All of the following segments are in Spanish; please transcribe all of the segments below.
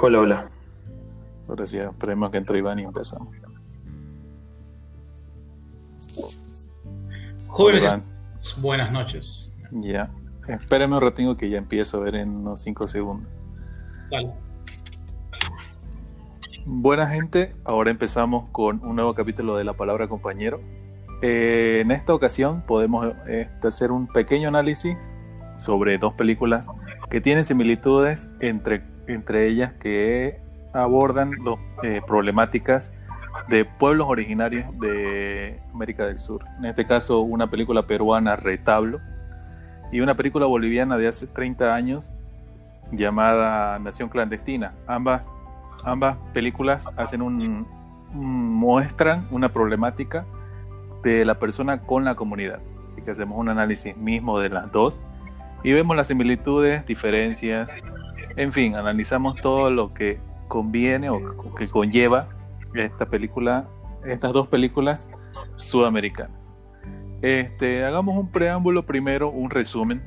Hola, hola. Ahora sí, esperemos que entre Iván y empezamos. Jóvenes, Iván. buenas noches. Ya. Espérame un ratito que ya empiezo a ver en unos 5 segundos. Dale. Buena gente, ahora empezamos con un nuevo capítulo de La Palabra Compañero. Eh, en esta ocasión podemos este, hacer un pequeño análisis sobre dos películas que tienen similitudes entre, entre ellas que abordan las problemáticas de pueblos originarios de América del Sur. En este caso, una película peruana, Retablo, y una película boliviana de hace 30 años llamada Nación Clandestina. Ambas, ambas películas hacen un- muestran una problemática de la persona con la comunidad. Así que hacemos un análisis mismo de las dos y vemos las similitudes, diferencias, en fin, analizamos todo lo que conviene o que conlleva esta película, estas dos películas sudamericanas. Este, hagamos un preámbulo primero, un resumen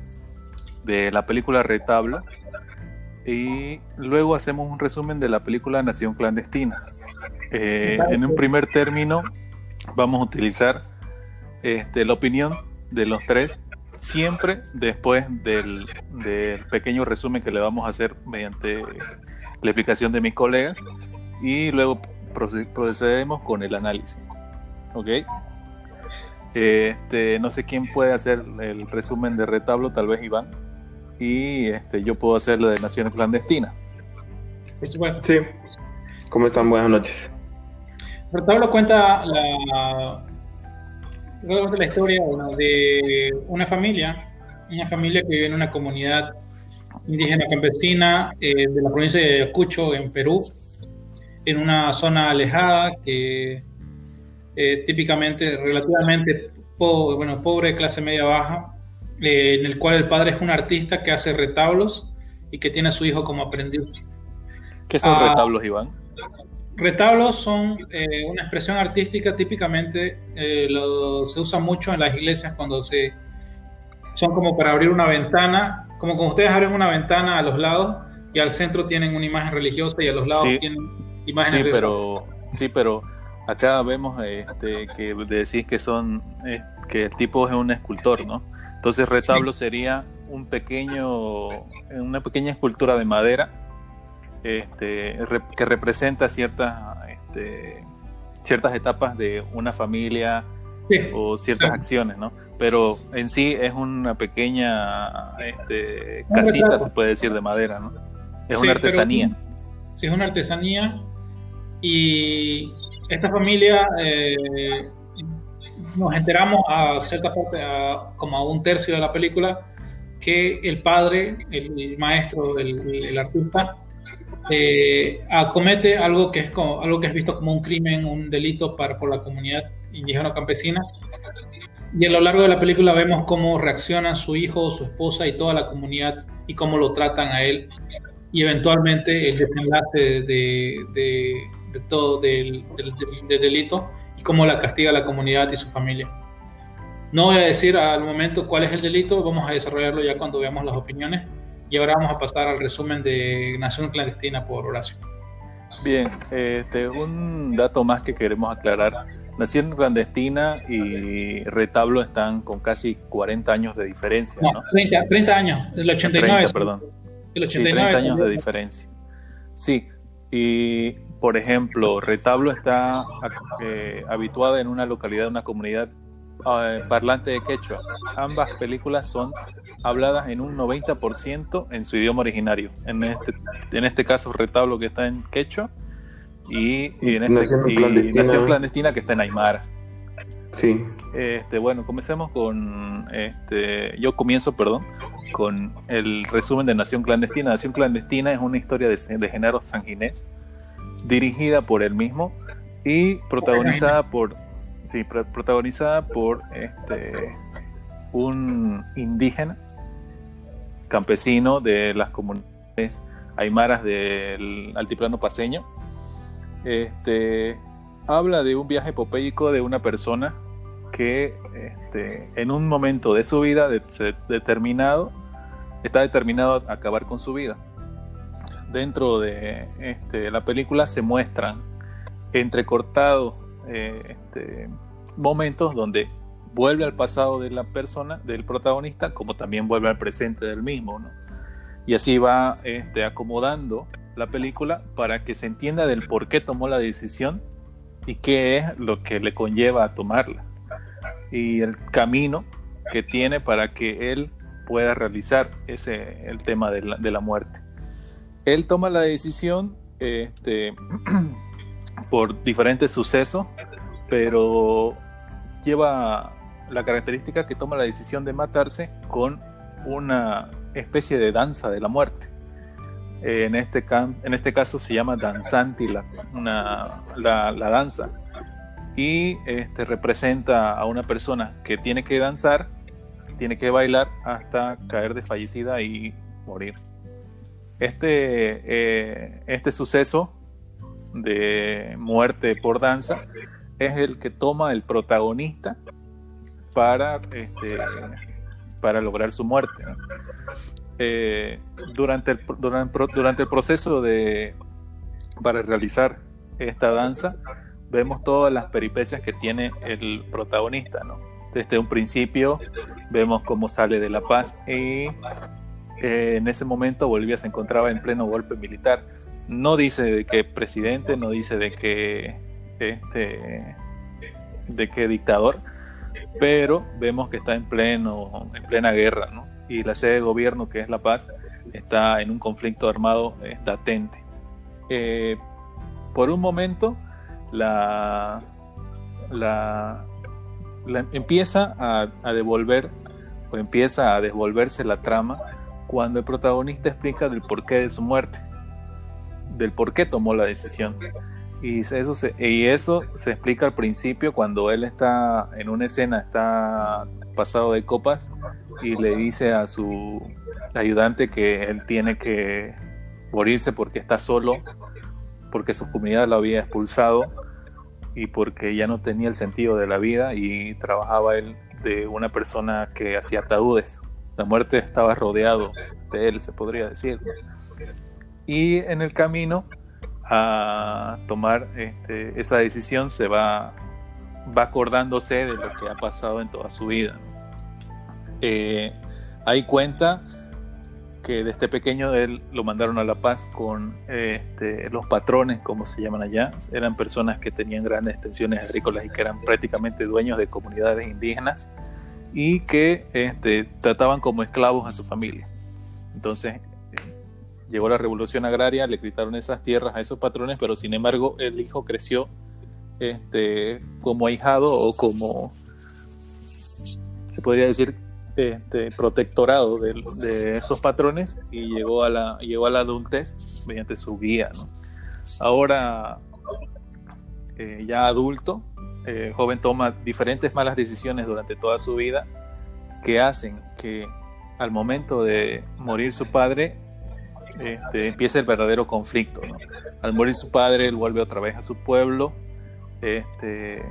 de la película Retablo y luego hacemos un resumen de la película Nación Clandestina. Eh, en un primer término vamos a utilizar este, la opinión de los tres, siempre después del, del pequeño resumen que le vamos a hacer mediante la explicación de mis colegas y luego proce- procedemos con el análisis. ¿Ok? Este, no sé quién puede hacer el resumen de retablo, tal vez Iván. Y este, yo puedo hacer lo de Naciones Clandestinas. Supuesto. Sí. ¿Cómo están? Buenas noches. Retablo cuenta la, cuenta la historia bueno, de una familia, una familia que vive en una comunidad indígena campesina eh, de la provincia de Ayacucho, en Perú, en una zona alejada que eh, típicamente, relativamente po- bueno, pobre, clase media baja, eh, en el cual el padre es un artista que hace retablos y que tiene a su hijo como aprendiz. ¿Qué son Ah. retablos, Iván? Retablos son eh, una expresión artística, típicamente eh, lo- se usa mucho en las iglesias cuando se son como para abrir una ventana, como cuando ustedes abren una ventana a los lados y al centro tienen una imagen religiosa y a los lados Sí. tienen imágenes Sí, pero, sí, pero acá vemos este, que decís que son eh, que el tipo es un escultor, ¿no? Entonces retablo sería un pequeño, una pequeña escultura de madera este, re- que representa ciertas, este, ciertas etapas de una familia Sí, o ciertas Sí. acciones, ¿no? Pero en sí es una pequeña este, casita, se puede decir, de madera, ¿no? Es Sí, una artesanía. Sí, es una artesanía. Y esta familia, eh, nos enteramos a cierta parte, a- como a un tercio de la película, que el padre, el, el maestro, el, el artista, eh, acomete algo que, es algo que es visto como un crimen, un delito para, por la comunidad indígena campesina. Y a lo largo de la película vemos cómo reacciona su hijo, su esposa y toda la comunidad y cómo lo tratan a él y eventualmente el desenlace de, todo del- del delito y cómo la castiga la comunidad y su familia. No voy a decir al momento cuál es el delito, vamos a desarrollarlo ya cuando veamos las opiniones y ahora vamos a pasar al resumen de Nación Clandestina por Horacio. Bien, este, un dato más que queremos aclarar. Nación Clandestina y Retablo están con casi 40 años de diferencia, No, ¿no? 30, 30 años, el 89. 30, perdón. El Sí, 89 30 años de diferencia. Sí, y por ejemplo, Retablo está eh, habituada en una localidad, una comunidad eh, parlante de quechua. Ambas películas son habladas en un 90% en su idioma originario. En este, en este caso, Retablo que está en quechua y, y en este, Nación y Clandestina. Nación Clandestina que está en Aymara. Sí. Este, bueno, comencemos con, este, yo comienzo, perdón, con el resumen de Nación Clandestina. Nación Clandestina es una historia de, de Genaro Sanginés, dirigida por él mismo y protagonizada por, sí, pro- protagonizada por este, un indígena campesino de las comunidades aymaras del altiplano paseño. Este, habla de un viaje epopéico de una persona que este, en un momento de su vida determinado está determinado a acabar con su vida. Dentro de este, la película se muestran entrecortados eh, este, momentos donde vuelve al pasado de la persona, del protagonista, como también vuelve al presente del mismo. Y así va este, acomodando la película para que se entienda del por qué tomó la decisión y qué es lo que le conlleva a tomarla. Y el camino que tiene para que él pueda realizar ese el tema de la, de la muerte. Él toma la decisión este, por diferentes sucesos, pero lleva la característica que toma la decisión de matarse con una especie de danza de la muerte. en, este en este caso se llama danzanti la, la, la, danza y este, representa a una persona que tiene que danzar, tiene que bailar hasta caer desfallecida y morir. Este, eh, este suceso de muerte por danza es el que toma el protagonista para, este, para lograr su muerte. Eh, durante, el, durante, el proceso de, para realizar esta danza, vemos todas las peripecias que tiene el protagonista, Desde un principio vemos cómo sale de La Paz y eh, en ese momento Bolivia se encontraba en pleno golpe militar. No dice de qué presidente, no dice de qué, este, de qué dictador, pero vemos que está en, pleno, en plena guerra, ¿no? Y la sede de gobierno, que es La Paz, está en un conflicto armado latente. Eh, por un momento, la, la, empieza a, a, devolver o empieza a devolverse la trama cuando el protagonista explica del porqué de su muerte, del por qué tomó la decisión. Y eso, se, y eso se explica al principio cuando él está en una escena, está pasado de copas y le dice a su ayudante que él tiene que morirse porque está solo, porque su comunidad lo había expulsado y porque ya no tenía el sentido de la vida y trabajaba él de una persona que hacía ataúdes. La muerte estaba rodeado de él, se podría decir. Y en el camino a tomar este, esa decisión se va, va acordándose de lo que ha pasado en toda su vida. Eh, ahí cuenta que desde pequeño él lo mandaron a La Paz con este, los patrones, como se llaman allá. Eran personas que tenían grandes extensiones agrícolas y que eran prácticamente dueños de comunidades indígenas y que este, trataban como esclavos a su familia. Entonces llegó la revolución agraria, le quitaron esas tierras a esos patrones, pero sin embargo el hijo creció este, como ahijado o como, se podría decir, este, protectorado de, esos patrones y llegó a la, llegó a la adultez mediante su guía. Ahora, eh, ya adulto, el joven toma diferentes malas decisiones durante toda su vida que hacen que al momento de morir su padre este, empieza el verdadero conflicto. Al morir su padre, él vuelve otra vez a su pueblo, este,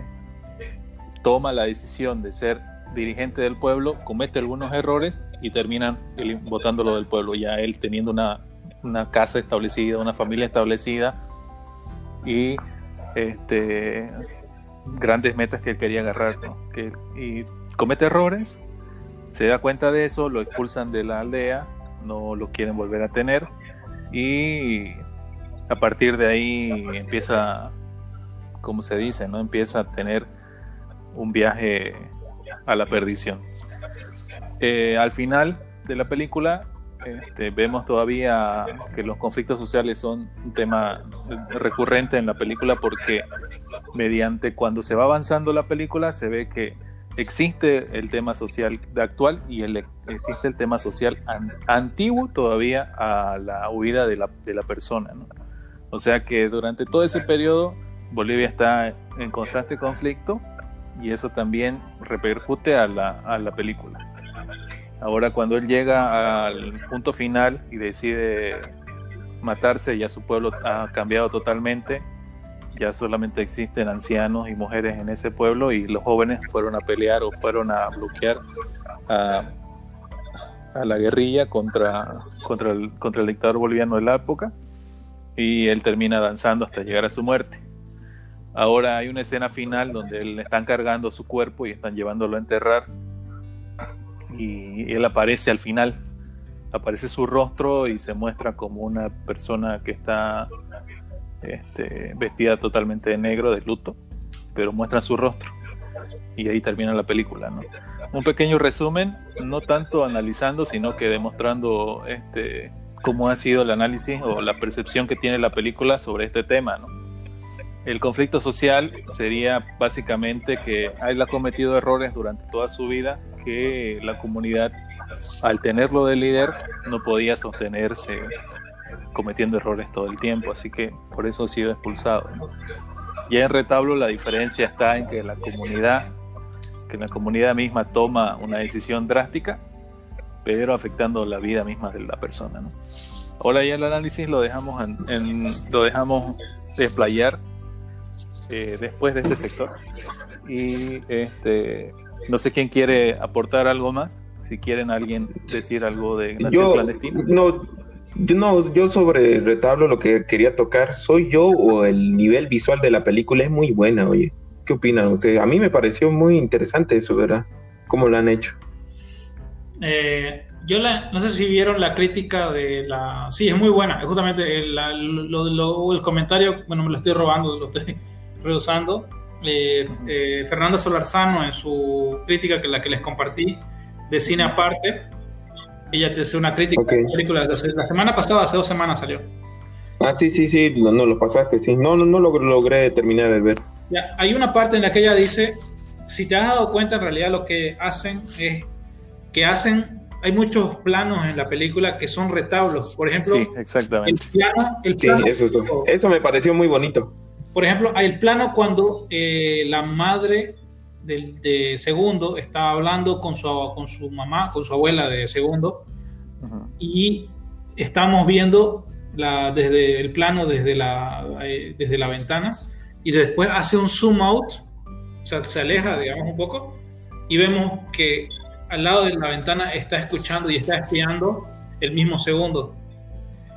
toma la decisión de ser dirigente del pueblo, comete algunos errores y terminan votándolo del pueblo, ya él teniendo una, casa establecida, una familia establecida y este, grandes metas que él quería agarrar. Que, y comete errores, se da cuenta de eso, lo expulsan de la aldea, no lo quieren volver a tener y a partir de ahí empieza, como se dice, ¿no? Empieza a tener un viaje a la perdición. Eh, al final de la película este, vemos todavía que los conflictos sociales son un tema recurrente en la película porque mediante cuando se va avanzando la película se ve que existe el tema social de actual y el, existe el tema social antiguo todavía a la huida de la, de la persona. O sea que durante todo ese periodo Bolivia está en constante conflicto y eso también repercute a la, a la película. Ahora cuando él llega al punto final y decide matarse, ya su pueblo ha cambiado totalmente ya solamente existen ancianos y mujeres en ese pueblo y los jóvenes fueron a pelear o fueron a bloquear a, a la guerrilla contra, contra, el, contra el dictador boliviano de la época y él termina danzando hasta llegar a su muerte. Ahora hay una escena final donde le están cargando su cuerpo y están llevándolo a enterrar y él aparece al final. Aparece su rostro y se muestra como una persona que está este, vestida totalmente de negro, de luto, pero muestra su rostro. Y ahí termina la película. ¿no? Un pequeño resumen, no tanto analizando, sino que demostrando este, cómo ha sido el análisis o la percepción que tiene la película sobre este tema. El conflicto social sería básicamente que él ha cometido errores durante toda su vida que la comunidad, al tenerlo de líder, no podía sostenerse cometiendo errores todo el tiempo, así que por eso ha sido expulsado. Ya en retablo la diferencia está en que la comunidad, que la comunidad misma toma una decisión drástica, pero afectando la vida misma de la persona. Ahora ya el análisis lo dejamos en, lo dejamos desplayar eh, después de este sector. Y este, no sé quién quiere aportar algo más. Si quieren alguien decir algo de Nación Clandestina. No, yo no, yo sobre el retablo lo que quería tocar, ¿soy yo o el nivel visual de la película es muy buena, oye? ¿Qué opinan ustedes? A mí me pareció muy interesante eso, ¿verdad? ¿Cómo lo han hecho? Eh, yo no sé si vieron la crítica de la... Sí, es muy buena. Justamente el, el comentario, bueno, me lo estoy robando, lo estoy reusando. Eh, eh, Fernanda Solarzano en su crítica que la que les compartí de cine aparte, ella te hace una crítica de la película la semana pasada, hace dos semanas salió. Ah, sí, sí, sí, no, no lo pasaste, no, no, no lo logré terminar de ver. Ya, hay una parte en la que ella dice, si te has dado cuenta en realidad lo que hacen es que hacen, hay muchos planos en la película que son retablos, por ejemplo, sí, exactamente. el plano, el sí, eso, eso me pareció muy bonito por ejemplo, hay el plano cuando eh, la madre del, de Segundo está hablando con su, con su mamá, con su abuela de Segundo, y estamos viendo la, desde el plano, desde la, eh, desde la ventana, y después hace un zoom out, o sea, se aleja, digamos, un poco, y vemos que al lado de la ventana está escuchando y está espiando el mismo segundo.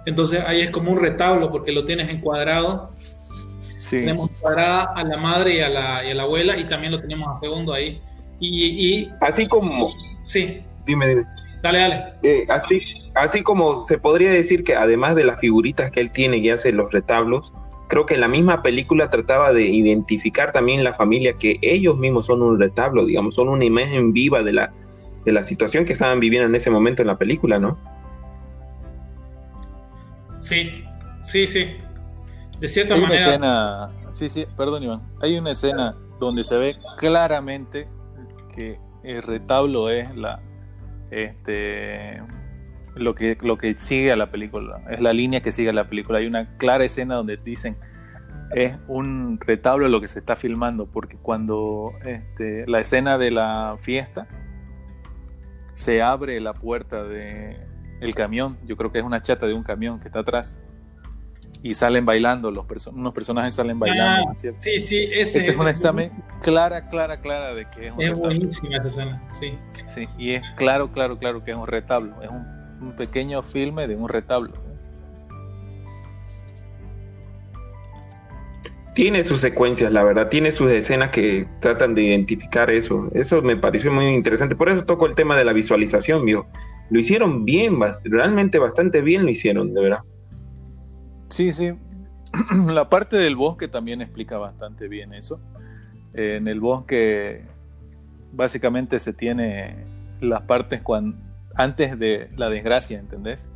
Entonces ahí es como un retablo porque lo tienes encuadrado tenemos parada a la madre y a la, y a la, abuela y también lo tenemos a segundo ahí. Y, así como... Sí. Dime, dime. Dale, dale. Eh, así, así como se podría decir que además de las figuritas que él tiene y hace los retablos, creo que la misma película trataba de identificar también la familia, que ellos mismos son un retablo, digamos, son una imagen viva de la, de la situación que estaban viviendo en ese momento en la película, ¿no? Sí, sí, sí. De cierta Hay manera. Una escena, sí, sí, perdón, Iván. Hay una escena donde se ve claramente que el retablo es la. Este, lo que, lo que sigue a la película, es la línea que sigue a la película. Hay una clara escena donde dicen es un retablo lo que se está filmando, porque cuando este, la escena de la fiesta se abre la puerta de el camión, yo creo que es una chata de un camión que está atrás, y salen bailando, los unos personajes salen bailando. Ah, sí, sí, ese, es un examen clara, clara, clara de que es un Es buenísima esa escena, sí. Sí, y es claro, claro, claro que es un retablo, es un, pequeño filme de un retablo. Tiene sus secuencias, la verdad, tiene sus escenas que tratan de identificar eso. Eso me pareció muy interesante. Por eso toco el tema de la visualización, vio. Lo hicieron bien, realmente bastante bien lo hicieron, de verdad. Sí, sí. La parte del bosque también explica bastante bien eso. En el bosque básicamente se tiene las partes cuando, antes de la desgracia, ¿entendés?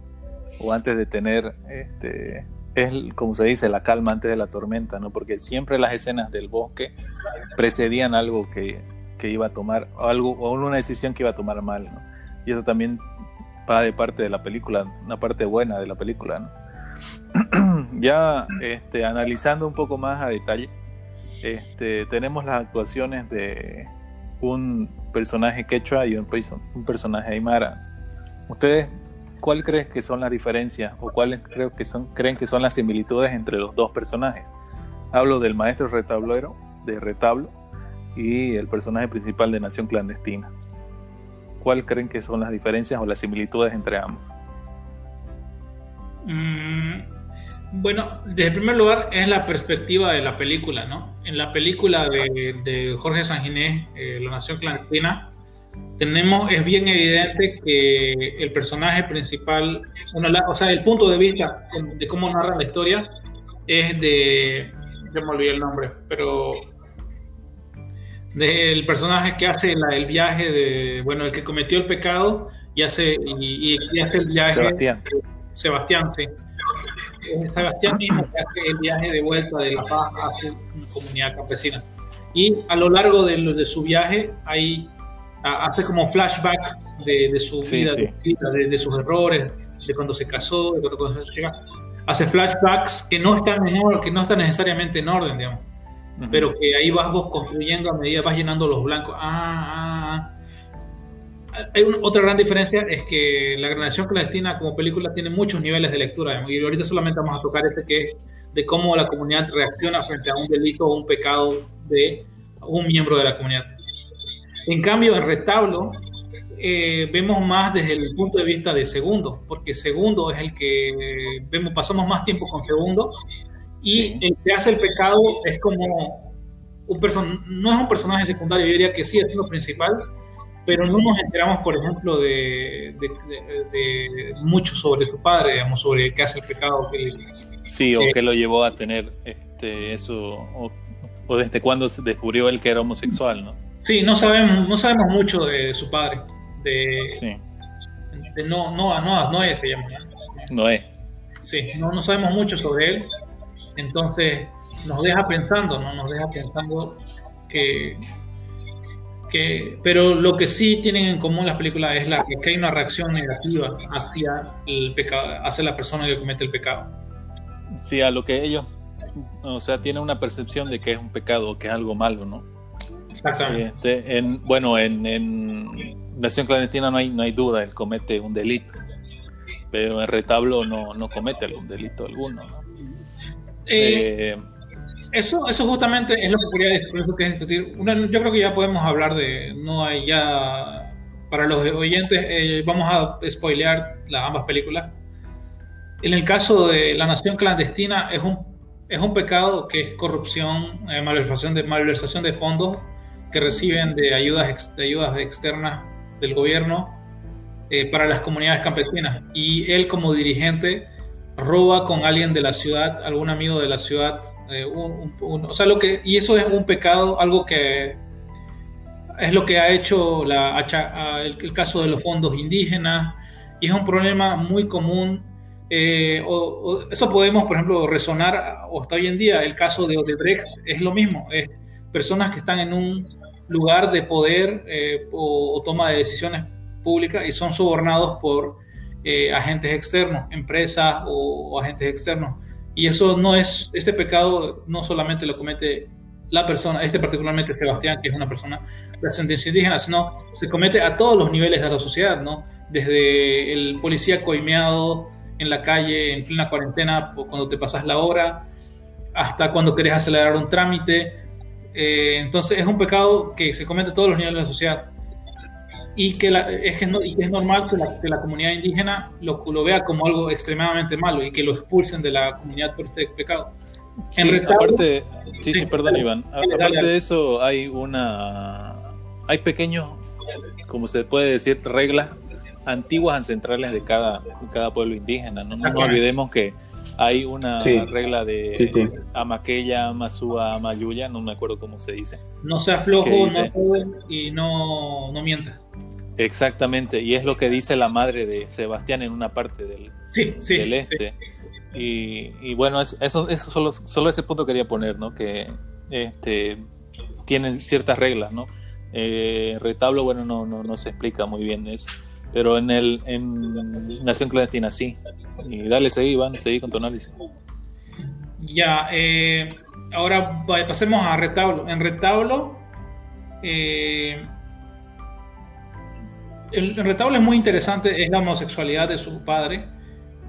O antes de tener, este, es como se dice, la calma antes de la tormenta, ¿no? Porque siempre las escenas del bosque precedían algo que, que iba a tomar, algo, o una decisión que iba a tomar mal, ¿no? Y eso también va de parte de la película, una parte buena de la película, ¿no? ya este, analizando un poco más a detalle, este, tenemos las actuaciones de un personaje quechua y un, un personaje aymara. ¿Ustedes cuál creen que son las diferencias o cuáles creen que son las similitudes entre los dos personajes? Hablo del maestro retablero de retablo y el personaje principal de Nación Clandestina. ¿cuál creen que son las diferencias o las similitudes entre ambos? Mm, bueno, desde el primer lugar es la perspectiva de la película, ¿no? En la película de, Jorge Sanginés, eh, La Nación Clandestina, tenemos, es bien evidente que el personaje principal, o sea, el punto de vista de cómo narra la historia es de, ya me olvidé el nombre, pero del personaje que hace el viaje de, bueno, el que cometió el pecado y hace, y, hace el viaje. Sebastián. Sebastián, sí. Sebastián mismo que hace el viaje de vuelta de La Paz a su comunidad campesina. Y a lo largo de, de su viaje hay hace como flashbacks de, su vida, De, sus errores, de cuando se casó, de cuando, se llega. Hace flashbacks que no están en orden, que no están necesariamente en orden, digamos. Pero que ahí vas vos construyendo a medida vas llenando los blancos. Ah, ah, ah. Hay otra gran diferencia es que La Granación Clandestina como película tiene muchos niveles de lectura. Y ahorita solamente vamos a tocar ese que es de cómo la comunidad reacciona frente a un delito o un pecado de un miembro de la comunidad. En cambio, en retablo eh, vemos más desde el punto de vista de segundo, porque segundo es el que vemos, pasamos más tiempo con segundo y el que hace el pecado es como un person no es un personaje secundario, yo diría que sí es lo principal, pero no nos enteramos, por ejemplo, de, mucho sobre su padre, digamos, sobre que hace el pecado. Que, sí, o que lo llevó a tener este, eso, o, o desde cuándo descubrió él que era homosexual, ¿no? Sí, no sabemos, no sabemos mucho de su padre. De, sí. de no, no, no, Noé se llama. Noé. Sí, no, no sabemos mucho sobre él. Entonces nos deja pensando, ¿no? Nos deja pensando que, que. Pero lo que sí tienen en común las películas es la que hay una reacción negativa hacia el pecado, hacia la persona que comete el pecado. Sí, a lo que ellos, o sea, tienen una percepción de que es un pecado, que es algo malo, ¿no? Este, en, bueno, en, en, Nación Clandestina no hay, no hay duda, él comete un delito, pero en Retablo no, no comete algún delito alguno. Eh, eh, eso, eso justamente es lo que quería discutir. yo creo que ya podemos hablar de, no hay ya, para los oyentes, eh, vamos a spoilear las ambas películas. En el caso de La Nación Clandestina es un, es un pecado que es corrupción, malversación de, malversación de fondos que reciben de ayudas, de ayudas externas del gobierno eh, para las comunidades campesinas. Y él como dirigente roba con alguien de la ciudad, algún amigo de la ciudad, eh, o sea, lo que, y eso es un pecado, algo que es lo que ha hecho la, el, caso de los fondos indígenas, y es un problema muy común. Eh, eso podemos, por ejemplo, resonar, o hasta hoy en día, el caso de Odebrecht es lo mismo, es personas que están en un lugar de poder eh, o, toma de decisiones públicas y son sobornados por eh, agentes externos, empresas o, agentes externos. Y eso no es, este pecado no solamente lo comete la persona, este particularmente Sebastián, que es una persona de ascendencia indígena, sino se comete a todos los niveles de la sociedad, ¿no? Desde el policía coimeado en la calle en plena cuarentena cuando te pasas la hora, hasta cuando querés acelerar un trámite, eh, entonces es un pecado que se comete a todos los niveles de la sociedad y que, es, que es, normal que la, comunidad indígena lo, lo, vea como algo extremadamente malo y que lo expulsen de la comunidad por este pecado. Sí, aparte, sí, sí, perdón Iván, aparte de eso hay una, hay pequeños, como se puede decir, reglas antiguas ancestrales de cada, cada pueblo indígena. No, no nos olvidemos que hay una regla de Amaqueya, Amasúa, Amayuya, no me acuerdo cómo se dice. No sea flojo, no y no, no mienta. Exactamente, y es lo que dice la madre de Sebastián en una parte del, del este. Y, bueno, eso, eso, solo, solo, ese punto quería poner, ¿no? Que este, tienen ciertas reglas, ¿no? Eh, retablo, bueno, no, no, no se explica muy bien eso pero en el en Nación Clandestina sí. Y dale, seguí, Iván, seguí con tu análisis. Ya, eh, ahora pasemos a retablo. En retablo, eh, el, retablo es muy interesante, es la homosexualidad de su padre.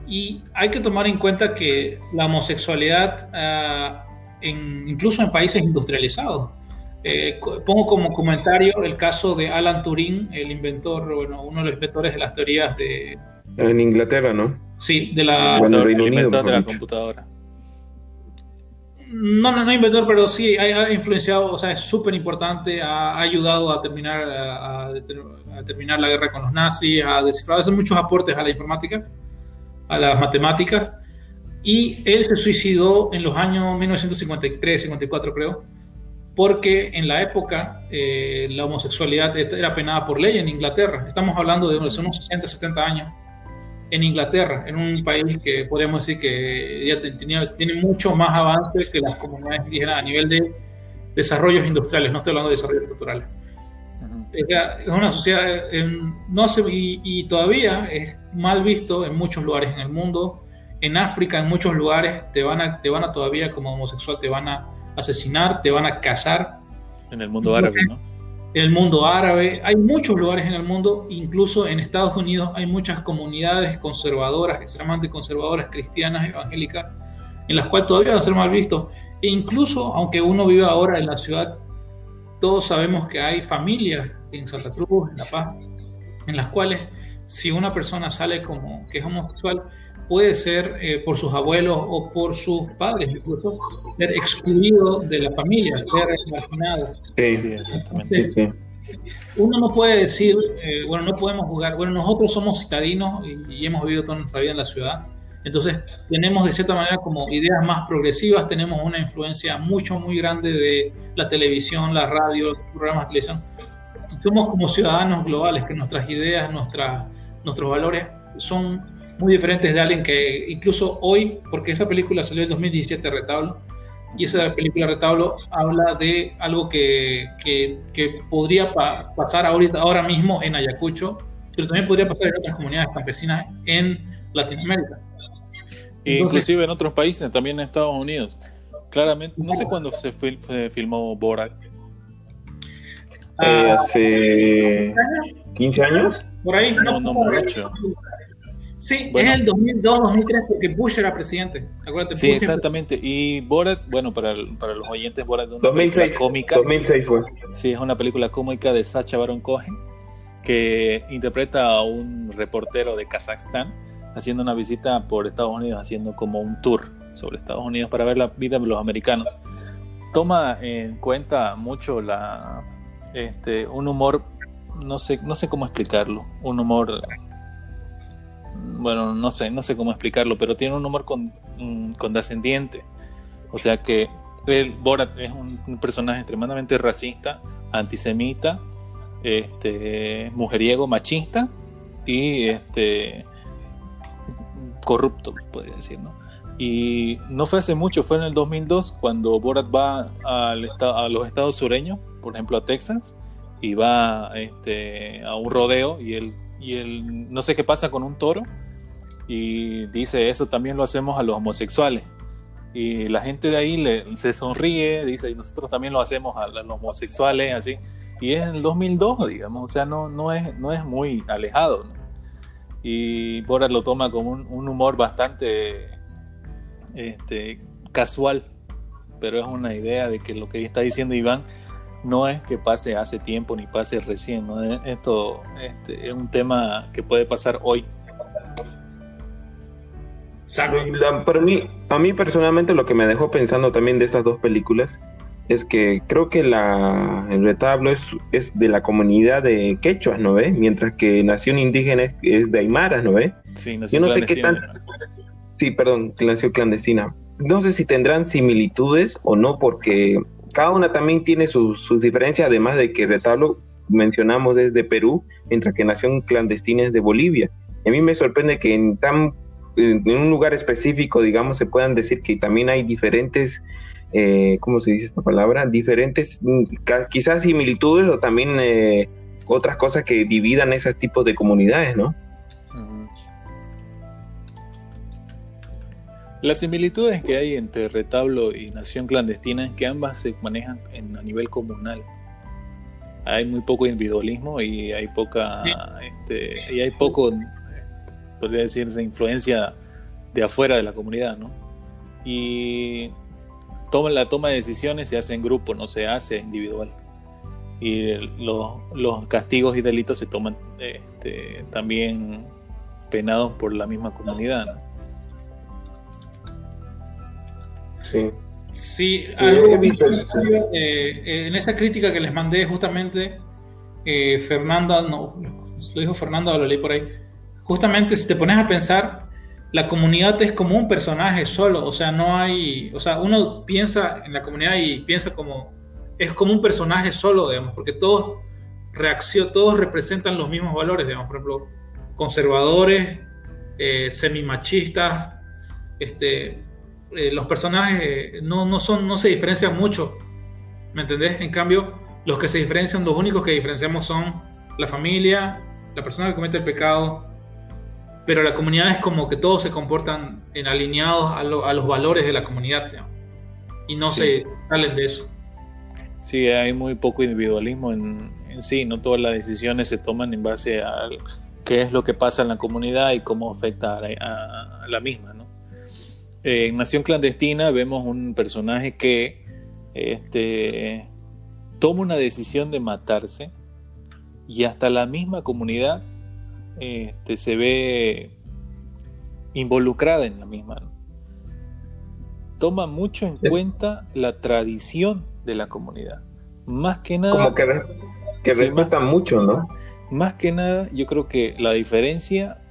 Y hay que tomar en cuenta que la homosexualidad, ah, incluso en países industrializados, Eh, pongo como comentario el caso de Alan Turing, el inventor, bueno, uno de los inventores de las teorías de... En Inglaterra, ¿no? Sí, de la... Bueno, Reino Unido, de la computadora. No, no, no inventor, pero sí ha, influenciado, o sea, es súper importante, ha, ayudado a terminar, a, terminar la guerra con los nazis, ha descifrado, hace muchos aportes a la informática, a las matemáticas, y él se suicidó en los años 1953, 54 creo, porque en la época eh, la homosexualidad era penada por ley en Inglaterra. Estamos hablando de unos 60, 70 años en Inglaterra, en un país que podríamos decir que ya tiene mucho más avance que las comunidades indígenas a nivel de desarrollos industriales, no estoy hablando de desarrollos culturales. es una sociedad, no se, y, todavía es mal visto en muchos lugares en el mundo. En África, en muchos lugares, te van a, te van a todavía como homosexual, te van a asesinar, te van a casar. En el mundo árabe, ¿no? El mundo árabe, hay muchos lugares en el mundo, incluso en Estados Unidos hay muchas comunidades conservadoras, extremadamente conservadoras, cristianas, evangélicas, en las cuales todavía van a ser mal vistos. E incluso, aunque uno vive ahora en la ciudad, todos sabemos que hay familias en Santa Cruz, en La Paz, en las cuales si una persona sale como que es homosexual, puede ser eh, por sus abuelos o por sus padres, incluso ser excluido de la familia, ser marginado. Sí, exactamente. uno no puede decir, eh, bueno, no podemos jugar, bueno, nosotros somos citadinos y, hemos vivido toda nuestra vida en la ciudad, entonces tenemos de cierta manera como ideas más progresivas, tenemos una influencia mucho, muy grande de la televisión, la radio, los programas de televisión. Somos como ciudadanos globales, que nuestras ideas, nuestras, nuestros valores son muy diferentes de alguien que incluso hoy, porque esa película salió en 2017, Retablo, y esa película Retablo habla de algo que, que, podría pasar ahorita, ahora mismo en Ayacucho, pero también podría pasar en otras comunidades campesinas en Latinoamérica. Inclusive en otros países, también en Estados Unidos. Claramente, no sé cuándo se, filmó Borat. Eh, hace 15 años. Por ahí, no, no, mucho. Sí, es el 2002, 2003, porque Bush era presidente. Acuérdate, sí, exactamente. Y Borat, bueno, para, para los oyentes, Borat es una película cómica. 2006 fue. Sí, es una película cómica de Sacha Baron Cohen, que interpreta a un reportero de Kazajstán haciendo una visita por Estados Unidos, haciendo como un tour sobre Estados Unidos para ver la vida de los americanos. Toma en cuenta mucho la, este, un humor, no sé, no sé cómo explicarlo, un humor bueno, no sé, no sé cómo explicarlo, pero tiene un humor con, mm, condescendiente. O sea que el Borat es un, personaje extremadamente racista, antisemita, este, mujeriego, machista y este, corrupto, podría decir, ¿no? Y no fue hace mucho, fue en el 2002 cuando Borat va al, a los estados sureños, por ejemplo a Texas, y va este, a un rodeo y él y él no sé qué pasa con un toro y dice eso también lo hacemos a los homosexuales y la gente de ahí le, se sonríe dice y nosotros también lo hacemos a, los homosexuales así. Y es en el 2002 digamos o sea no no es no es muy alejado y Borat lo toma como un, humor bastante este, casual pero es una idea de que lo que está diciendo Iván no es que pase hace tiempo ni pase recién, ¿no? esto este, es un tema que puede pasar hoy. para mí, a mí personalmente lo que me dejó pensando también de estas dos películas es que creo que la, el retablo es, es de la comunidad de quechuas, ¿no ve? Mientras que Nación Indígena es, de Aymaras, ¿no ve? Sí, Yo no sé qué tan... Sí, perdón, Nación Clandestina. No sé si tendrán similitudes o no, porque cada una también tiene sus, diferencias, además de que Retablo mencionamos desde Perú, mientras que Nación Clandestina es de Bolivia. a mí me sorprende que en tan en un lugar específico, digamos, se puedan decir que también hay diferentes, eh, ¿cómo se dice esta palabra? Diferentes, mm, quizás similitudes o también eh, otras cosas que dividan esos tipos de comunidades, ¿no? Las similitudes que hay entre retablo y nación clandestina es que ambas se manejan a nivel comunal. Hay muy poco individualismo y hay poca, este, y hay poco, podría decirse, influencia de afuera de la comunidad, ¿no? Y toma, la toma de decisiones se hace en grupo, no se hace individual. Y los, los castigos y delitos se toman este, también penados por la misma comunidad. ¿no? Sí. Sí, algo, eh, eh, en esa crítica que les mandé justamente, eh, Fernanda, no, lo dijo Fernanda, lo leí por ahí, justamente si te pones a pensar, la comunidad es como un personaje solo, o sea, no hay, o sea, uno piensa en la comunidad y piensa como, es como un personaje solo, digamos, porque todos reacción, todos representan los mismos valores, digamos, por ejemplo, conservadores, eh, semimachistas, este, eh, los personajes no, no, son, no se diferencian mucho, ¿me entendés? En cambio, los que se diferencian, los únicos que diferenciamos son la familia, la persona que comete el pecado, pero la comunidad es como que todos se comportan en alineados a, los valores de la comunidad y no se salen de eso. Sí, hay muy poco individualismo en, sí, no todas las decisiones se toman en base a qué es lo que pasa en la comunidad y cómo afecta a, la misma. ¿no? En Nación Clandestina vemos un personaje que este, toma una decisión de matarse y hasta la misma comunidad este, se ve involucrada en la misma. Toma mucho en cuenta la tradición de la comunidad. Más que nada. Como que, que mucho, ¿no? Más que nada, yo creo que la diferencia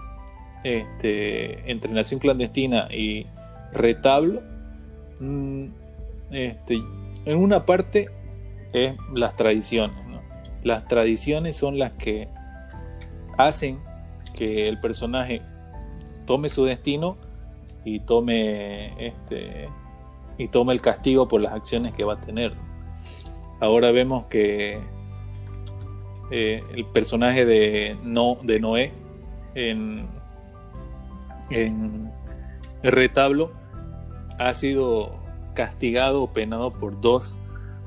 este, entre Nación Clandestina y Retablo, mm, este, en una parte es las tradiciones. Las tradiciones son las que hacen que el personaje tome su destino y tome este y tome el castigo por las acciones que va a tener. Ahora vemos que eh, el personaje de, no, de Noé en, en el retablo ha sido castigado o penado por dos,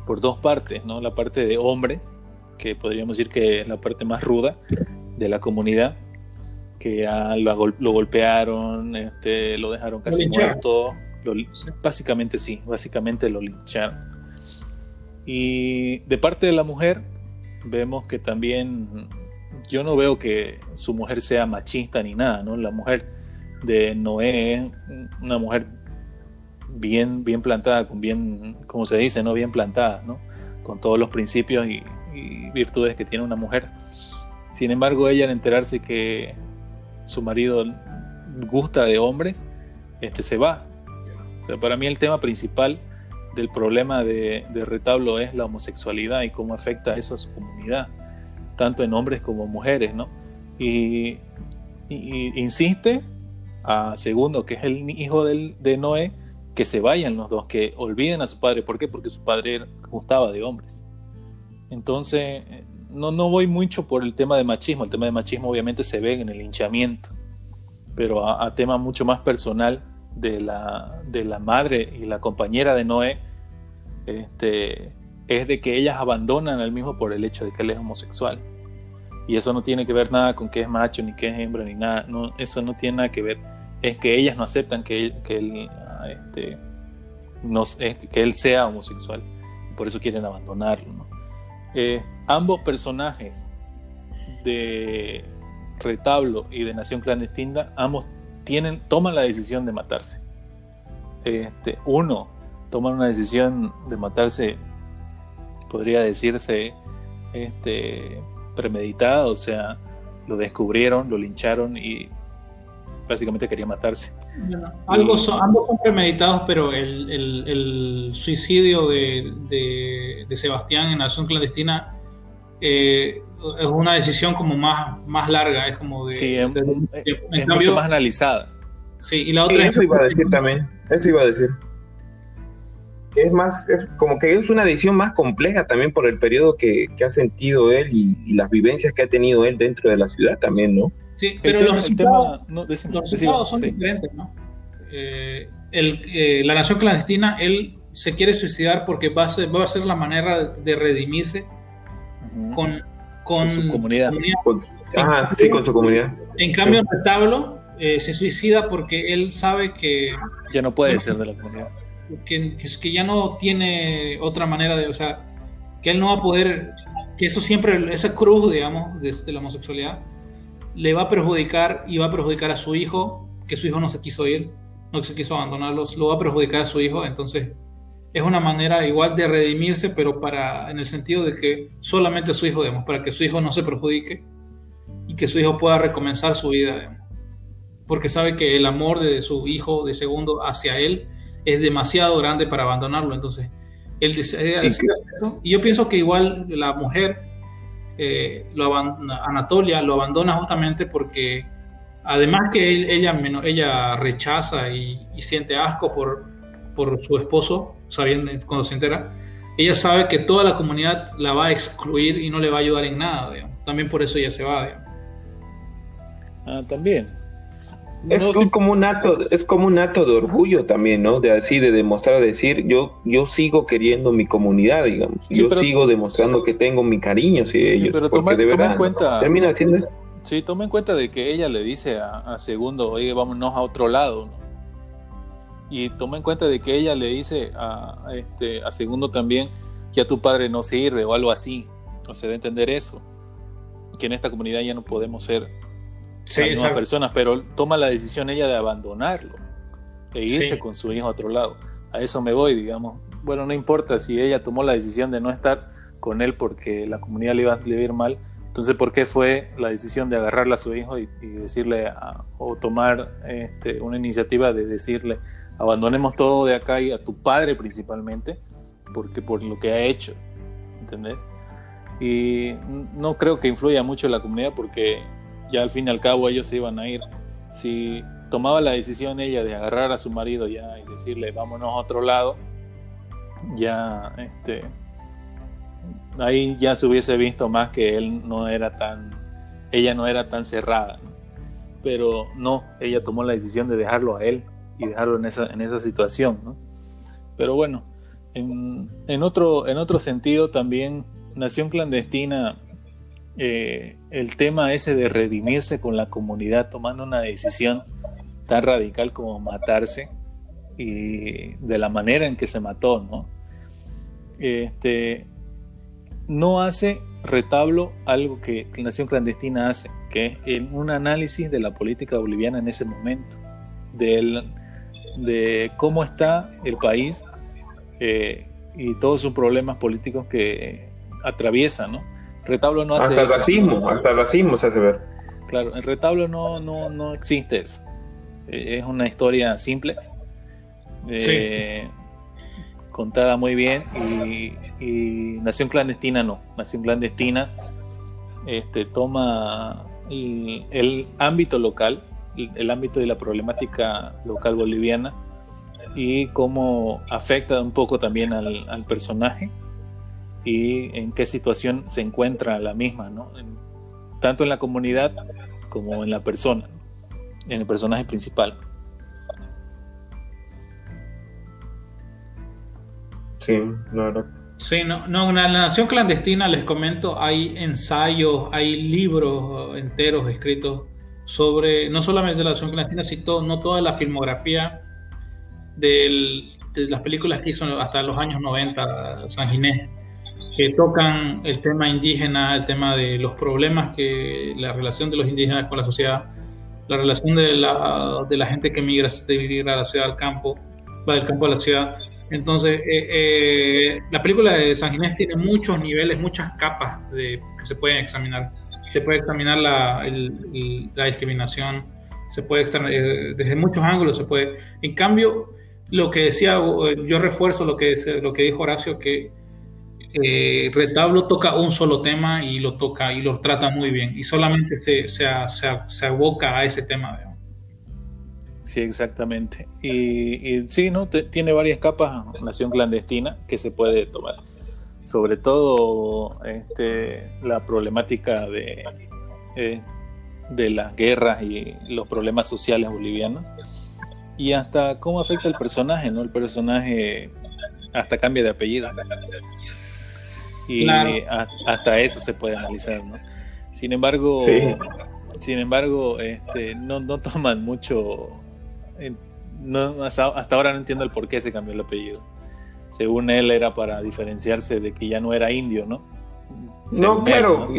por dos partes, ¿no? La parte de hombres, que podríamos decir que es la parte más ruda de la comunidad, que lo, golpearon, este, lo dejaron casi muerto. básicamente sí, básicamente lo lincharon. Y de parte de la mujer, vemos que también, yo no veo que su mujer sea machista ni nada, ¿no? La mujer de Noé es una mujer bien, bien plantada, con bien, como se dice, ¿no? Bien plantada, ¿no? Con todos los principios y, y virtudes que tiene una mujer. Sin embargo, ella al enterarse que su marido gusta de hombres, este, se va. O sea, para mí el tema principal del problema de, retablo es la homosexualidad y cómo afecta eso a su comunidad, tanto en hombres como mujeres, ¿no? Y, insiste a segundo, que es el hijo de Noé, que se vayan los dos, que olviden a su padre. ¿Por qué? Porque su padre gustaba de hombres. Entonces, no, no voy mucho por el tema de machismo. El tema de machismo obviamente se ve en el hinchamiento, pero a, tema mucho más personal de la, de la madre y la compañera de Noé, este, es de que ellas abandonan al mismo por el hecho de que él es homosexual. Y eso no tiene que ver nada con que es macho, ni que es hembra, ni nada. No, eso no tiene nada que ver. Es que ellas no aceptan que que él, este, no, que él sea homosexual. Por eso quieren abandonarlo. Eh, ambos personajes de Retablo y de Nación Clandestina, ambos tienen, toman la decisión de matarse. Este, uno toma una decisión de matarse, podría decirse, este, premeditada, o sea, lo descubrieron, lo lincharon y básicamente quería matarse. Ambos son premeditados, pero el, suicidio de, Sebastián en Nación Clandestina eh, es una decisión como más, más larga, es como de... Sí, es, mucho más analizada. Sí, y la otra... eso iba a decir también, eso iba a decir. Es más, es como que es una decisión más compleja también por el periodo que, ha sentido él y las vivencias que ha tenido él dentro de la ciudad también, ¿no? Sí, pero los resultados, son diferentes, ¿no? Eh, eh, la nación clandestina, él se quiere suicidar porque va a ser, va a ser la manera de redimirse con, con, su comunidad. sí, con su comunidad. En cambio, el retablo eh, se suicida porque él sabe que... Ya no puede ser de la comunidad. que, que, ya no tiene otra manera de, o sea, que él no va a poder, que eso siempre, esa cruz, digamos, de, de la homosexualidad, le va a perjudicar y va a perjudicar a su hijo, que su hijo no se quiso ir, no se quiso abandonarlos, lo va a perjudicar a su hijo, entonces es una manera igual de redimirse, pero para en el sentido de que solamente su hijo, digamos, para que su hijo no se perjudique y que su hijo pueda recomenzar su vida, porque sabe que el amor de su hijo de segundo hacia él es demasiado grande para abandonarlo, entonces él desea y yo pienso que igual la mujer eh, lo Anatolia lo abandona justamente porque además que ella, ella rechaza y, siente asco por, por su esposo, sabiendo cuando se entera, ella sabe que toda la comunidad la va a excluir y no le va a ayudar en nada, también por eso ella se va. Ah, también. Es como un acto, es como un acto de orgullo también, ¿no? De así, de demostrar, decir, yo, yo sigo queriendo mi comunidad, digamos. yo sigo demostrando que tengo mi cariño hacia sí, ellos. Pero toma, en cuenta. Termina haciendo Sí, toma en cuenta de que ella le dice a, Segundo, oye, vámonos a otro lado, ¿no? Y toma en cuenta de que ella le dice a, este, a Segundo también que a tu padre no sirve o algo así. O sea, de entender eso. Que en esta comunidad ya no podemos ser sí, las mismas personas, pero toma la decisión ella de abandonarlo e irse con su hijo a otro lado. A eso me voy, digamos. Bueno, no importa si ella tomó la decisión de no estar con él porque la comunidad le iba, a ir mal. Entonces, ¿por qué fue la decisión de agarrarle a su hijo y, decirle o tomar este, una iniciativa de decirle abandonemos todo de acá y a tu padre principalmente, porque por lo que ha hecho, ¿entendés? Y no creo que influya mucho en la comunidad porque ya al fin y al cabo ellos se iban a ir. Si tomaba la decisión ella de agarrar a su marido ya y decirle vámonos a otro lado, ya este ahí ya se hubiese visto más que él no era tan ella no era tan cerrada pero no ella tomó la decisión de dejarlo a él y dejarlo en esa en esa situación ¿no? pero bueno en, en otro en otro sentido también nación clandestina eh, el tema ese de redimirse con la comunidad tomando una decisión tan radical como matarse y de la manera en que se mató, ¿no? Este, no hace retablo algo que Nación Clandestina hace, que es un análisis de la política boliviana en ese momento, de cómo está el país eh, y todos sus problemas políticos que atraviesa, ¿no? Retablo no hace hasta el racismo, hasta el racismo se hace ver. Claro, el retablo no, no, no existe eso. Eh, es una historia simple, eh, contada muy bien y, Nación Clandestina no. Nación Clandestina este, toma el, ámbito local, el, ámbito de la problemática local boliviana y cómo afecta un poco también al, al personaje y en qué situación se encuentra la misma, ¿no? tanto en la comunidad como en la persona, en el personaje principal. Sí, claro. Sí, no, no, en la nación clandestina, les comento, hay ensayos, hay libros enteros escritos sobre, no solamente la nación clandestina, sino no toda la filmografía de las películas que hizo hasta los años 90, San Ginés que tocan el tema indígena, el tema de los problemas que la relación de los indígenas con la sociedad, la relación de la, de la gente que migra de a la ciudad al campo, va del campo a la ciudad. Entonces, eh, eh, la película de San Ginés tiene muchos niveles, muchas capas de, que se pueden examinar. Se puede examinar la, la discriminación, se puede eh, desde muchos ángulos se puede. En cambio, lo que decía, yo refuerzo lo que, lo que dijo Horacio, que eh, Retablo toca un solo tema y lo toca y lo trata muy bien y solamente se, se, se, aboca a ese tema. Sí, exactamente. Y, sí, ¿no? tiene varias capas, Nación Clandestina, que se puede tomar. Sobre todo este, la problemática de, eh, de las guerras y los problemas sociales bolivianos. Y hasta cómo afecta el personaje, ¿no? El personaje hasta cambia de apellido y hasta eso se puede analizar, ¿no? Sin embargo, sin embargo, este, no, no toman mucho, no, hasta, ahora no entiendo el por qué se cambió el apellido. Según él era para diferenciarse de que ya no era indio, ¿no? no, claro,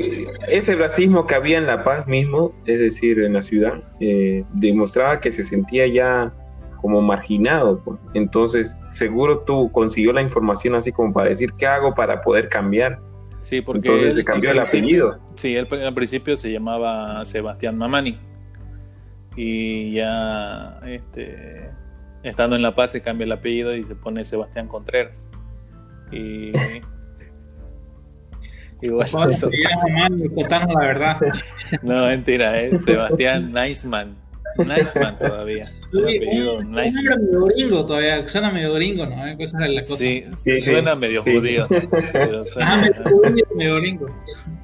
este racismo que había en La Paz mismo, es decir, en la ciudad, eh, demostraba que se sentía ya como marginado. Pues. Entonces, seguro tú consiguió la información así como para decir qué hago para poder cambiar. Sí, porque entonces se cambió el apellido. Sí, él al principio se llamaba Sebastián Mamani y ya este, estando en La Paz se cambia el apellido y se pone Sebastián Contreras. Y, y bueno, eso, la verdad. No, mentira, es Sebastián Neisman. Neisman todavía. El apellido Neisman. medio gringo todavía, suena medio gringo, ¿no? Esa es la cosa. Sí, sí, suena medio judío. Pero suena, ah, medio, medio gringo.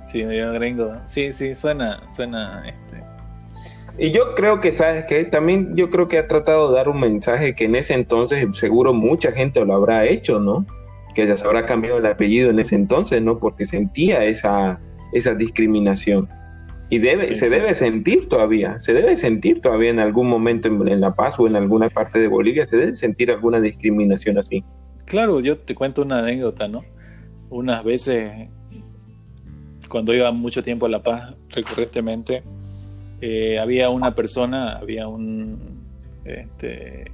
Sí, medio gringo. Sí, sí, suena, suena este, y yo creo que, ¿sabes que También yo creo que ha tratado de dar un mensaje que en ese entonces seguro mucha gente lo habrá hecho, ¿no? Que ya se habrá cambiado el apellido en ese entonces, ¿no? Porque sentía esa, esa discriminación. Y debe, se debe sentir todavía, se debe sentir todavía en algún momento en, La Paz o en alguna parte de Bolivia, se debe sentir alguna discriminación así. Claro, yo te cuento una anécdota, ¿no? Unas veces, cuando iba mucho tiempo a La Paz recurrentemente, eh, había una persona, había un este,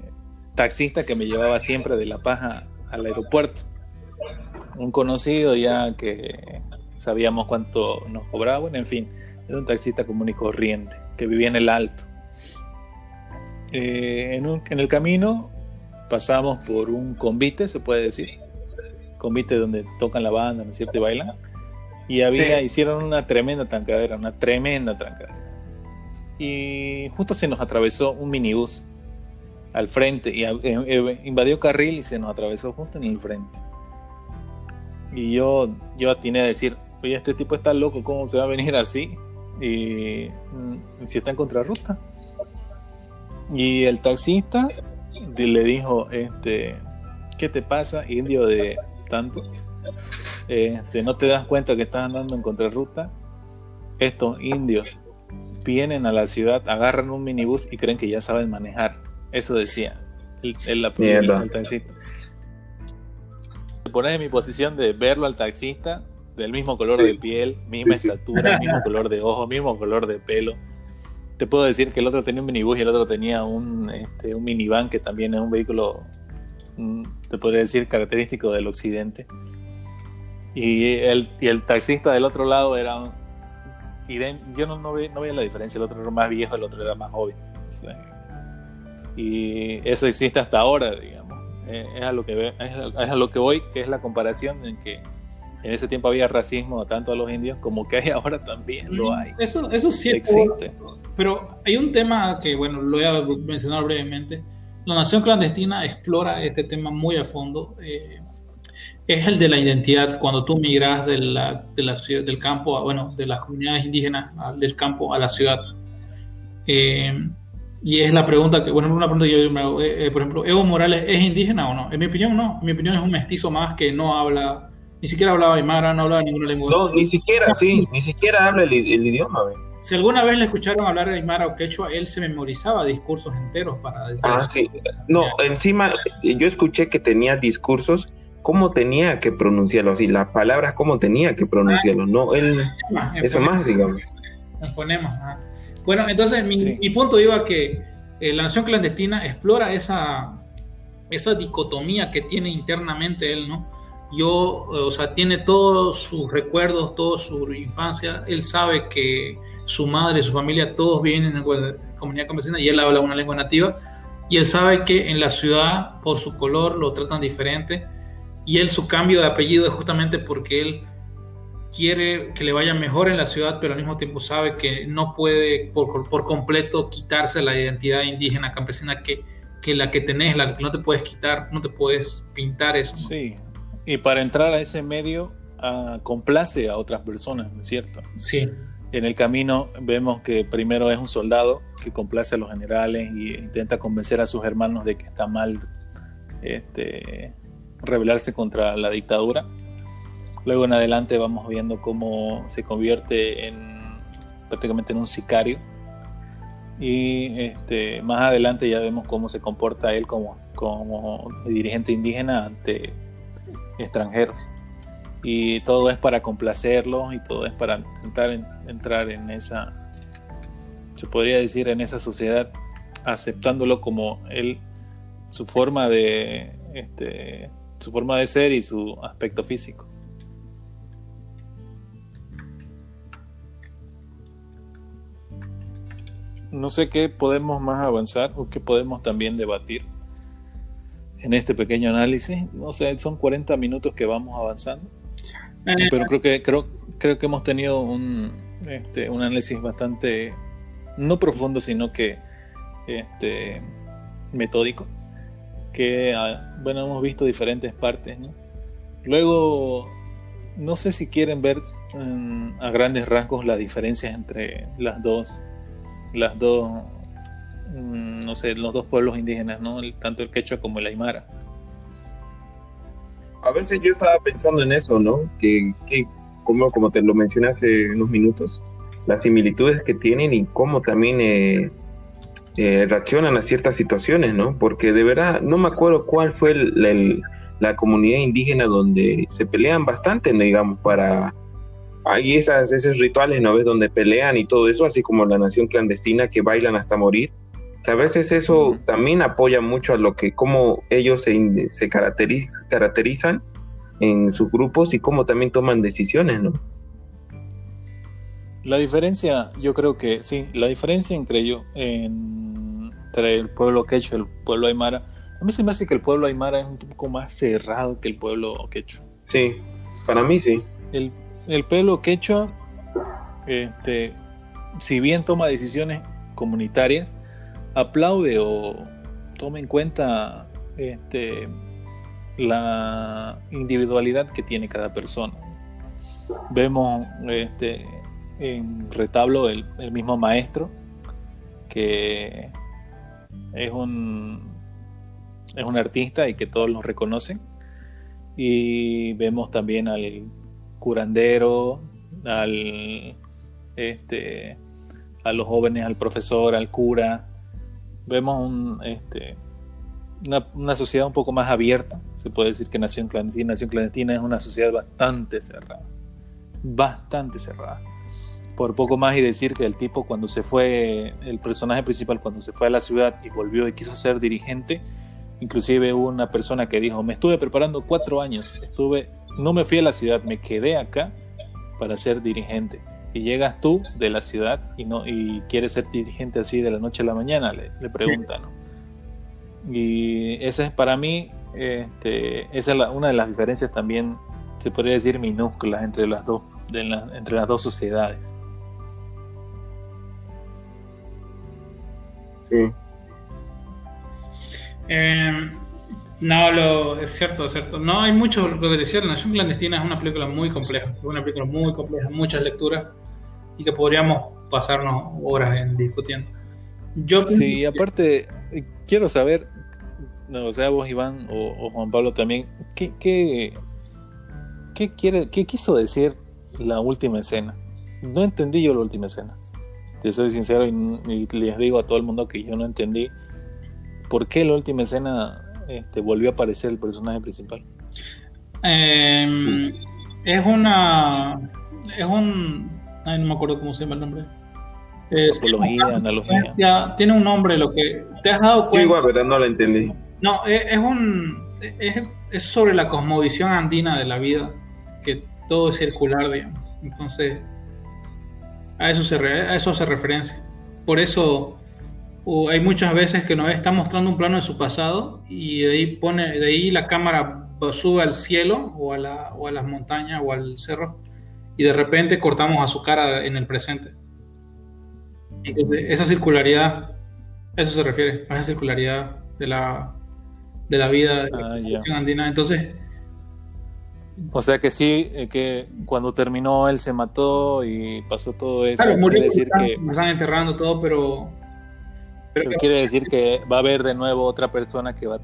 taxista que me llevaba siempre de La Paz al aeropuerto. Un conocido ya que sabíamos cuánto nos cobraba, en fin, era un taxista común y corriente que vivía en el Alto. Eh, en, el camino pasamos por un convite, se puede decir, convite donde tocan la banda, ¿no es cierto? Y bailan. Y había, hicieron una tremenda trancadera, una tremenda trancadera y justo se nos atravesó un minibús al frente y eh, eh, invadió carril y se nos atravesó justo en el frente. Y yo, yo atiné a decir, oye, este tipo está loco, ¿cómo se va a venir así? Y mm, si está en contrarruta. Y el taxista le dijo, este, ¿qué te pasa, indio de tanto? Este, ¿No te das cuenta que estás andando en contrarruta? Estos indios vienen a la ciudad, agarran un minibús y creen que ya saben manejar. Eso decía el, el, taxista. Te pones en mi posición de verlo al taxista, del mismo color de piel, misma estatura, mismo color de ojos, mismo color de pelo. Te puedo decir que el otro tenía un minibús y el otro tenía un, este, un minivan, que también es un vehículo, mm, te podría decir, característico del occidente. Y el, y el taxista del otro lado era y yo no, no, veía, la diferencia, el otro era más viejo, el otro era más joven. y eso existe hasta ahora, digamos. Eh, es, a lo que es, a, lo que voy, que es la comparación en que en ese tiempo había racismo tanto a los indios como que hay ahora también lo hay. Eso, eso sí existe. Pero hay un tema que, bueno, lo voy a mencionar brevemente. La Nación Clandestina explora este tema muy a fondo. Eh, es el de la identidad cuando tú migras de la, de la, del campo, bueno, de las comunidades indígenas del campo a la ciudad. Eh, y es la pregunta que, bueno, una pregunta que yo me hago, eh, eh, por ejemplo, ¿Evo Morales es indígena o no? En mi opinión, no. En mi opinión es un mestizo más que no habla, ni siquiera hablaba aymara, no hablaba ninguna lengua. No, ni siquiera, sí, ni siquiera habla el, idioma. Si alguna vez le escucharon hablar aymara o quechua, él se memorizaba discursos enteros para... Ah, sí. No, encima, yo escuché que tenía discursos cómo tenía que pronunciarlo, y las palabras cómo tenía que pronunciarlo, no él, eso más, digamos. Bueno, entonces mi, punto iba que eh, la nación clandestina explora esa, esa dicotomía que tiene internamente él, ¿no? Yo, o sea, tiene todos sus recuerdos, toda su infancia, él sabe que su madre, su familia, todos vienen en la comunidad campesina y él habla una lengua nativa, y él sabe que en la ciudad, por su color, lo tratan diferente, y él su cambio de apellido es justamente porque él quiere que le vaya mejor en la ciudad, pero al mismo tiempo sabe que no puede por, completo quitarse la identidad indígena campesina que, que, la que tenés, la que no te puedes quitar, no te puedes pintar eso. Y para entrar a ese medio uh, complace a otras personas, ¿no es cierto? Sí. En el camino vemos que primero es un soldado que complace a los generales y intenta convencer a sus hermanos de que está mal este, rebelarse contra la dictadura. Luego en adelante vamos viendo cómo se convierte en prácticamente en un sicario y este, más adelante ya vemos cómo se comporta él como, como dirigente indígena ante extranjeros. Y todo es para complacerlos y todo es para intentar entrar en esa, se podría decir, en esa sociedad, aceptándolo como él, su forma de, este, su forma de ser y su aspecto físico. no sé qué podemos más avanzar o qué podemos también debatir en este pequeño análisis. No sé, son 40 minutos que vamos avanzando. Pero creo que creo, creo que hemos tenido un, este, un análisis bastante no profundo, sino que este, metódico. Que ah, bueno, hemos visto diferentes partes. Luego, no sé si quieren ver mm, a grandes rasgos las diferencias entre las dos las dos, no sé, los dos pueblos indígenas, ¿no? tanto el quechua como el aymara. A veces yo estaba pensando en esto, ¿no? Que, como, como te lo mencioné hace unos minutos, las similitudes que tienen y cómo también eh, eh, reaccionan a ciertas situaciones, ¿no? Porque de verdad, no me acuerdo cuál fue la comunidad indígena donde se pelean bastante, digamos, para hay esas, esos rituales, ¿no ves? Donde pelean y todo eso, así como la nación clandestina que bailan hasta morir. Que a veces eso también apoya mucho a lo que, cómo ellos se, se caracterizan en sus grupos y cómo también toman decisiones, ¿no? La diferencia, yo creo que sí, la diferencia entre yo, entre el pueblo quechua y el pueblo aymara, a mí se me hace que el pueblo aymara es un poco más cerrado que el pueblo quechua. Sí, para mí sí. El, el pueblo quechua, este, si bien toma decisiones comunitarias, aplaude o toma en cuenta este, la individualidad que tiene cada persona. Vemos este, en retablo el, mismo maestro que es un, es un artista y que todos lo reconocen. Y vemos también al curandero, al, este, a los jóvenes, al profesor, al cura. Vemos un, este, una, sociedad un poco más abierta. Se puede decir que Nación Clandestina, Nación Clandestina es una sociedad bastante cerrada. Bastante cerrada. Por poco más y decir que el tipo cuando se fue, el personaje principal cuando se fue a la ciudad y volvió y quiso ser dirigente, inclusive hubo una persona que dijo, me estuve preparando cuatro años, estuve no me fui a la ciudad, me quedé acá para ser dirigente. Y llegas tú de la ciudad y no y quieres ser dirigente así de la noche a la mañana, le, le preguntan. Y esa es para mí, este, esa es una de las diferencias también, se podría decir, minúsculas entre las dos, entre las dos sociedades. Sí. Eh, no, lo, es cierto, es cierto. No, hay mucho, lo que decía, La Nación Clandestina es una película muy compleja, es una película muy compleja, muchas lecturas y que podríamos pasarnos horas en discutiendo. Yo sí, aparte, quiero saber, o sea, vos Iván o, Juan Pablo también, ¿qué, qué, qué, quiere, ¿qué quiso decir la última escena? No entendí yo la última escena. Te soy sincero y les digo a todo el mundo que yo no entendí por qué la última escena este, volvió a aparecer el personaje principal? Em, es una. Es un. no me acuerdo cómo se llama el nombre. Apología, analogía. tiene un nombre, lo que. ¿Te has dado cuenta? igual, pero no lo entendí. No, es, un. Es, sobre la cosmovisión andina de la vida, que todo es circular, digamos. Entonces, a eso se, a eso se referencia. Por eso hay muchas veces que nos está mostrando un plano de su pasado y de ahí pone, de ahí la cámara sube al cielo o a, la, o a las montañas o al cerro y de repente cortamos a su cara en el presente. Entonces, esa circularidad, eso se refiere, a esa circularidad de la, de la vida de la ah, andina. Entonces, o sea que sí, eh, que cuando terminó él se mató y pasó todo eso. Claro, decir que nos están enterrando todo, pero pero quiere decir que va a haber de nuevo otra persona que va a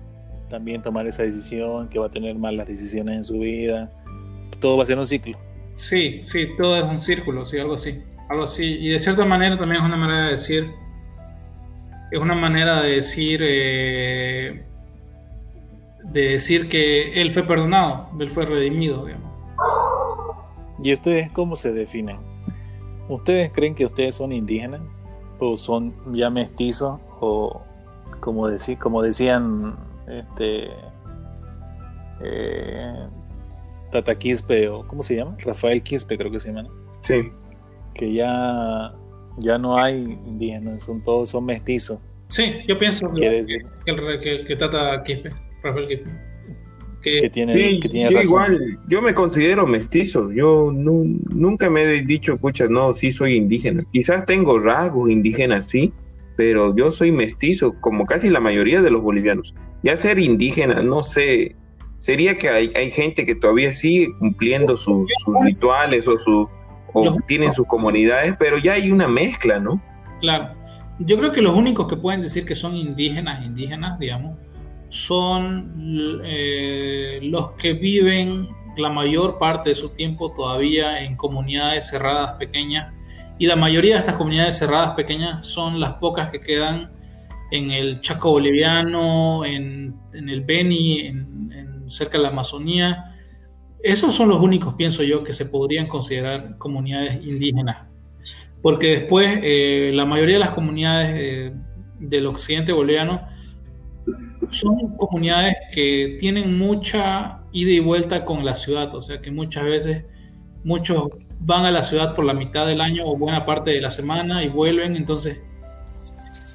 también tomar esa decisión, que va a tener malas decisiones en su vida. Todo va a ser un ciclo. Sí, sí, todo es un círculo, sí, algo así. Algo así. Y de cierta manera también es una manera de decir es una manera de decir eh, de decir que él fue perdonado, él fue redimido, digamos. ¿Y ustedes cómo se definen? ¿Ustedes creen que ustedes son indígenas? ¿O son ya mestizos? ¿O como, decí, como decían este, eh, Tata Quispe, o ¿cómo se llama? Rafael Quispe creo que se llama. Sí. Que ya, ya no hay indígenas, son todos son mestizos. Sí, yo pienso que, que, que, Tata Quispe, Rafael Quispe. Que, tiene, que tiene yo igual, yo me considero mestizo, yo nunca me he dicho, pucha, no, sí soy indígena. Quizás tengo rasgos indígenas, sí, pero yo soy mestizo, como casi la mayoría de los bolivianos. Ya ser indígena, no sé, sería que hay, hay gente que todavía sigue cumpliendo sus, rituales o, su, o tienen sus comunidades, pero ya hay una mezcla, ¿no? Claro. Yo creo que los únicos que pueden decir que son indígenas, indígenas, digamos, son eh, los que viven la mayor parte de su tiempo todavía en comunidades cerradas pequeñas y la mayoría de estas comunidades cerradas pequeñas son las pocas que quedan en el Chaco boliviano, en, el Beni, en, cerca de la Amazonía. Esos son los únicos, pienso yo, que se podrían considerar comunidades indígenas. Porque después eh, la mayoría de las comunidades eh, del occidente boliviano son comunidades que tienen mucha ida y vuelta con la ciudad, o sea que muchas veces muchos van a la ciudad por la mitad del año o buena parte de la semana y vuelven, entonces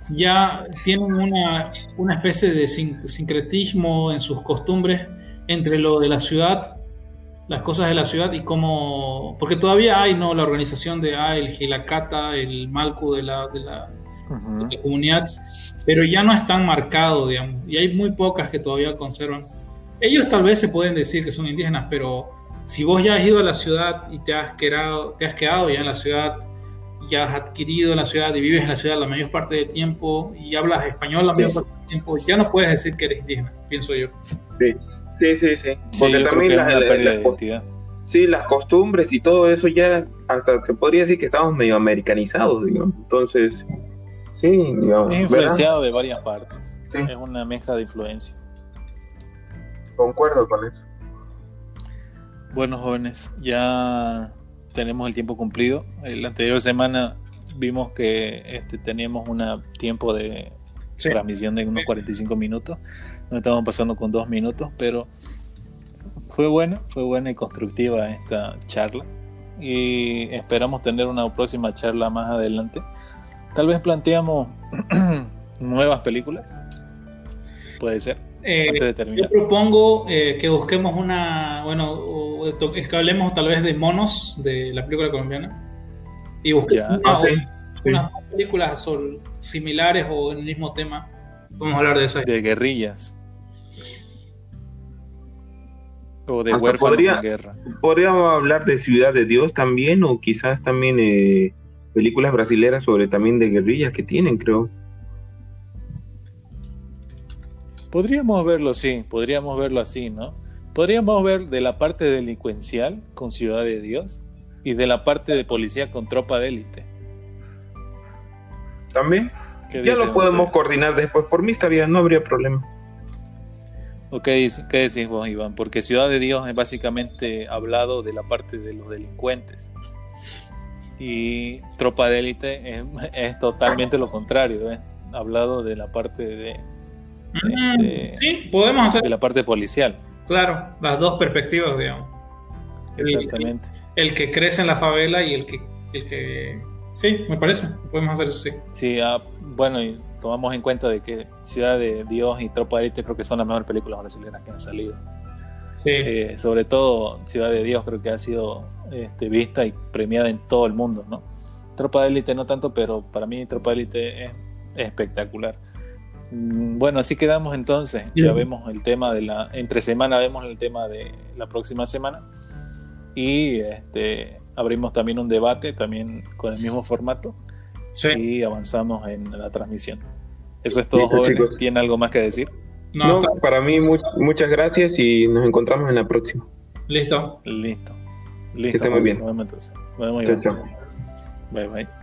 ya tienen una, una especie de sincretismo en sus costumbres entre lo de la ciudad, las cosas de la ciudad y cómo, porque todavía hay no la organización de ah, el Gilacata, el Malcu de la, de la, comunidad, pero ya no están marcados, digamos, y hay muy pocas que todavía conservan. Ellos tal vez se pueden decir que son indígenas, pero si vos ya has ido a la ciudad y te has quedado, te has quedado ya en la ciudad, ya has adquirido la ciudad y vives en la ciudad la mayor parte del tiempo y hablas español la mayor parte del tiempo, ya no puedes decir que eres indígena, pienso yo. Sí, sí, sí. sí. Porque también las, Sí, las costumbres y todo eso ya hasta se podría decir que estamos medio americanizados, digamos. Entonces, sí, digamos, Es influenciado de varias partes. Es una mezcla de influencia. Concuerdo con eso. Bueno, jóvenes, ya tenemos el tiempo cumplido. La anterior semana vimos que este, teníamos un tiempo de transmisión de unos 45 minutos. Nos estamos pasando con dos minutos, pero fue buena, fue buena y constructiva esta charla. Y esperamos tener una próxima charla más adelante. Tal vez planteamos nuevas películas. Puede ser. Eh, yo propongo eh, que busquemos una, bueno, que hablemos tal vez de monos de la película colombiana y busquemos unas películas similares o en el mismo tema. Vamos a hablar de esas. De guerrillas. O de huérfanos de guerra. Podríamos hablar de Ciudad de Dios también, o quizás también eh, películas brasileras sobre también de guerrillas que tienen, creo. Podríamos verlo, sí, podríamos verlo así, ¿no? Podríamos ver de la parte delincuencial con Ciudad de Dios y de la parte de policía con tropa de élite. También. Ya lo podemos coordinar después. Por mí está bien, no habría problema. Ok, ¿qué decís vos, Iván? Porque Ciudad de Dios es básicamente hablado de la parte de los delincuentes. Y Tropa de Élite es, es totalmente lo contrario, ¿eh? hablado de la parte de, Mm, este, sí, podemos hacer. De la parte policial. Claro, las dos perspectivas, digamos. Exactamente. El, que crece en la favela y el que, el que. Sí, me parece. Podemos hacer eso, sí. Sí, ah, bueno, y tomamos en cuenta de que Ciudad de Dios y Tropa de Élite creo que son las mejores películas brasileñas que han salido. Sí. Eh, sobre todo Ciudad de Dios creo que ha sido este, vista y premiada en todo el mundo, ¿no? Tropa de Élite no tanto, pero para mí Tropa de Élite es espectacular. Mm, bueno, así quedamos entonces. Ya vemos el tema de la. Entre semana vemos el tema de la próxima semana. Y este, abrimos también un debate, también con el mismo formato. Y avanzamos en la transmisión. Eso es todo, jóvenes. ¿Tiene algo más que decir? No, para mí, muchas gracias y nos encontramos en la próxima. Listo. Listo. Listo. Que esté muy bien. Nos vemos entonces. Nos vemos chao, chao. Bye, bye.